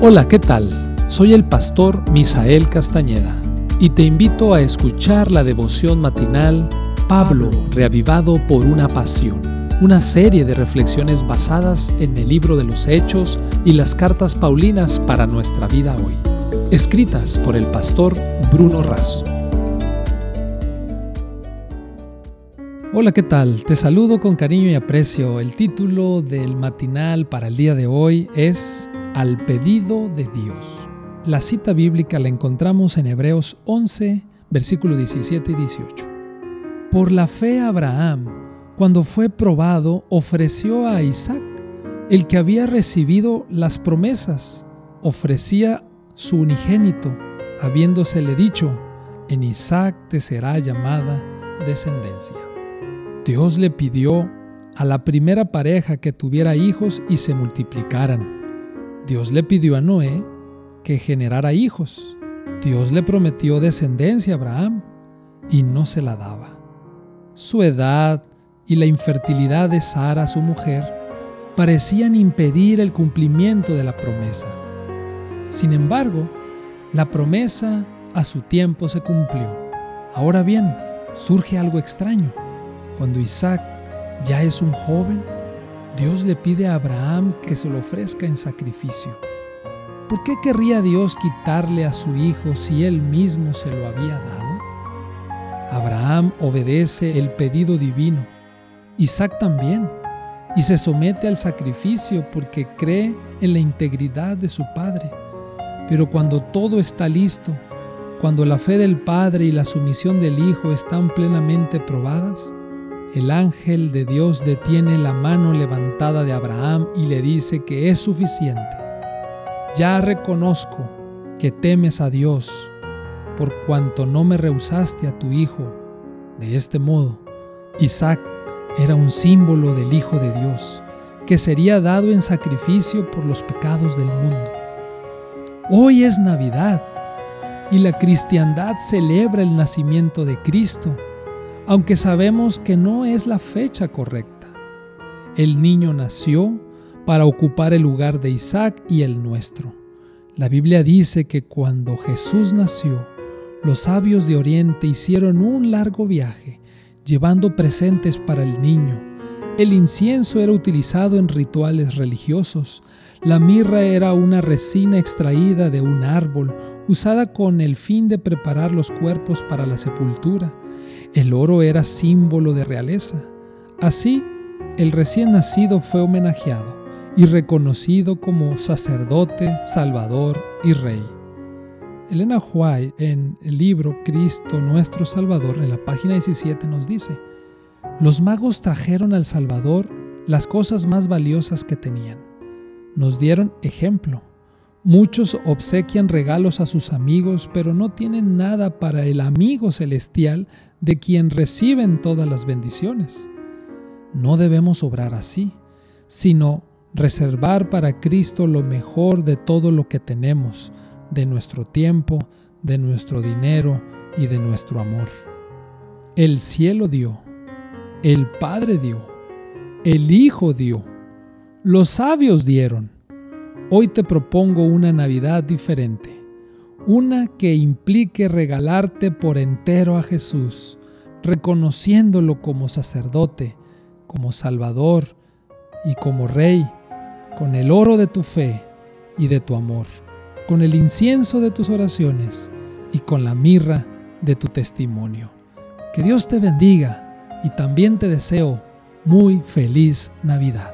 Hola, ¿qué tal? Soy el pastor Misael Castañeda y te invito a escuchar la devoción matinal Pablo, reavivado por una pasión, una serie de reflexiones basadas en el libro de los Hechos y las cartas Paulinas para nuestra vida hoy, escritas por el pastor Bruno Razo. Hola, ¿qué tal? Te saludo con cariño y aprecio. El título del matinal para el día de hoy es Al pedido de Dios. La cita bíblica la encontramos en Hebreos 11, versículos 17 y 18. Por la fe Abraham, cuando fue probado, ofreció a Isaac, el que había recibido las promesas, ofrecía su unigénito, habiéndosele dicho, en Isaac te será llamada descendencia. Dios le pidió a la primera pareja que tuviera hijos y se multiplicaran. Dios le pidió a Noé que generara hijos. Dios le prometió descendencia a Abraham y no se la daba. Su edad y la infertilidad de Sara, su mujer, parecían impedir el cumplimiento de la promesa. Sin embargo, la promesa a su tiempo se cumplió. Ahora bien, surge algo extraño. Cuando Isaac ya es un joven, Dios le pide a Abraham que se lo ofrezca en sacrificio. ¿Por qué querría Dios quitarle a su hijo si él mismo se lo había dado? Abraham obedece el pedido divino, Isaac también, y se somete al sacrificio porque cree en la integridad de su padre. Pero cuando todo está listo, cuando la fe del padre y la sumisión del hijo están plenamente probadas, el ángel de Dios detiene la mano levantada de Abraham y le dice que es suficiente. Ya reconozco que temes a Dios por cuanto no me rehusaste a tu hijo. De este modo, Isaac era un símbolo del Hijo de Dios, que sería dado en sacrificio por los pecados del mundo. Hoy es Navidad y la cristiandad celebra el nacimiento de Cristo aunque sabemos que no es la fecha correcta. El niño nació para ocupar el lugar de Isaac y el nuestro. La Biblia dice que cuando Jesús nació, los sabios de Oriente hicieron un largo viaje, llevando presentes para el niño. El incienso era utilizado en rituales religiosos. La mirra era una resina extraída de un árbol, usada con el fin de preparar los cuerpos para la sepultura. El oro era símbolo de realeza. Así, el recién nacido fue homenajeado y reconocido como sacerdote, salvador y rey. Elena White en el libro Cristo nuestro Salvador en la página 17 nos dice, los magos trajeron al Salvador las cosas más valiosas que tenían. Nos dieron ejemplo, Muchos obsequian regalos a sus amigos, pero no tienen nada para el amigo celestial de quien reciben todas las bendiciones. No debemos obrar así, sino reservar para Cristo lo mejor de todo lo que tenemos, de nuestro tiempo, de nuestro dinero y de nuestro amor. El cielo dio, el Padre dio, el Hijo dio, los sabios dieron Hoy te propongo una Navidad diferente, una que implique regalarte por entero a Jesús, reconociéndolo como sacerdote, como Salvador y como Rey, con el oro de tu fe y de tu amor, con el incienso de tus oraciones y con la mirra de tu testimonio. Que Dios te bendiga y también te deseo muy feliz Navidad.